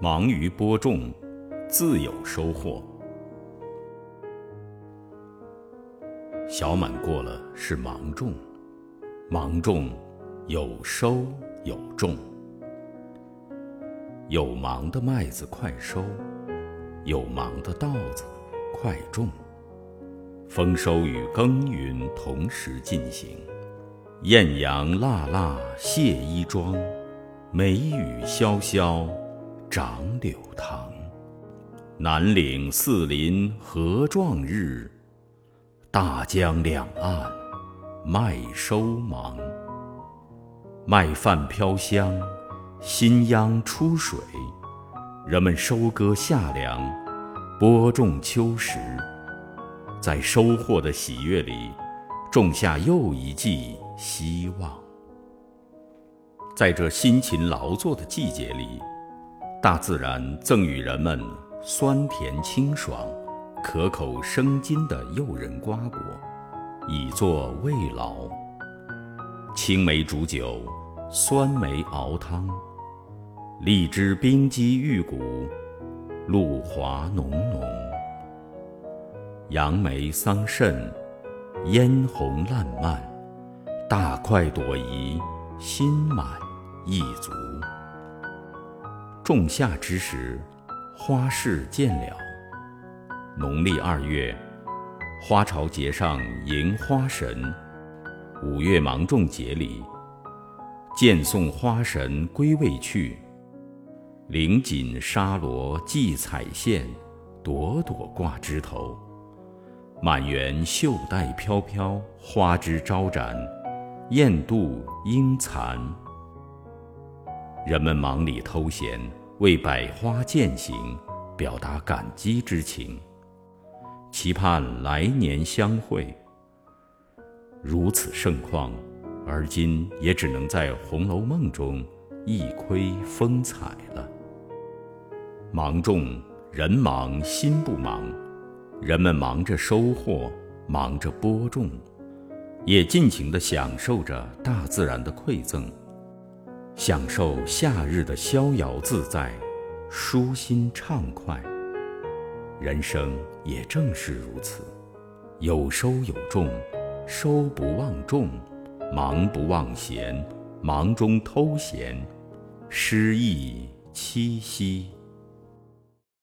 忙于播种，自有收获。小满过了是芒种，芒种有收有种。有芒的麦子快收，有芒的稻子快种。丰收与耕耘同时进行，艳阳辣辣卸衣装，梅雨潇潇长柳塘。南岭四邻合壮日，大江两岸麦收忙。麦饭飘香，新秧出水，人们收割夏粮，播种秋实。在收获的喜悦里，种下又一季希望。在这辛勤劳作的季节里，大自然赠予人们酸甜清爽、可口生津的诱人瓜果，以作慰劳。青梅煮酒，酸梅熬汤，荔枝冰肌玉骨，露华浓浓。杨梅桑葚，嫣红烂漫，大快朵颐，心满意足。仲夏之时，花市渐了。农历二月，花朝节上迎花神；五月芒种节里，见送花神归位去。绫锦纱罗系彩线，朵朵挂枝头。满园绣带飘飘，花枝招展，燕妒莺残。人们忙里偷闲，为百花践行，表达感激之情，期盼来年相会。如此盛况，而今也只能在《红楼梦》中一窥风采了。芒种，人忙心不忙。人们忙着收获，忙着播种，也尽情地享受着大自然的馈赠，享受夏日的逍遥自在、舒心畅快。人生也正是如此，有收有种，收不忘种，忙不忘闲，忙中偷闲，诗意栖息。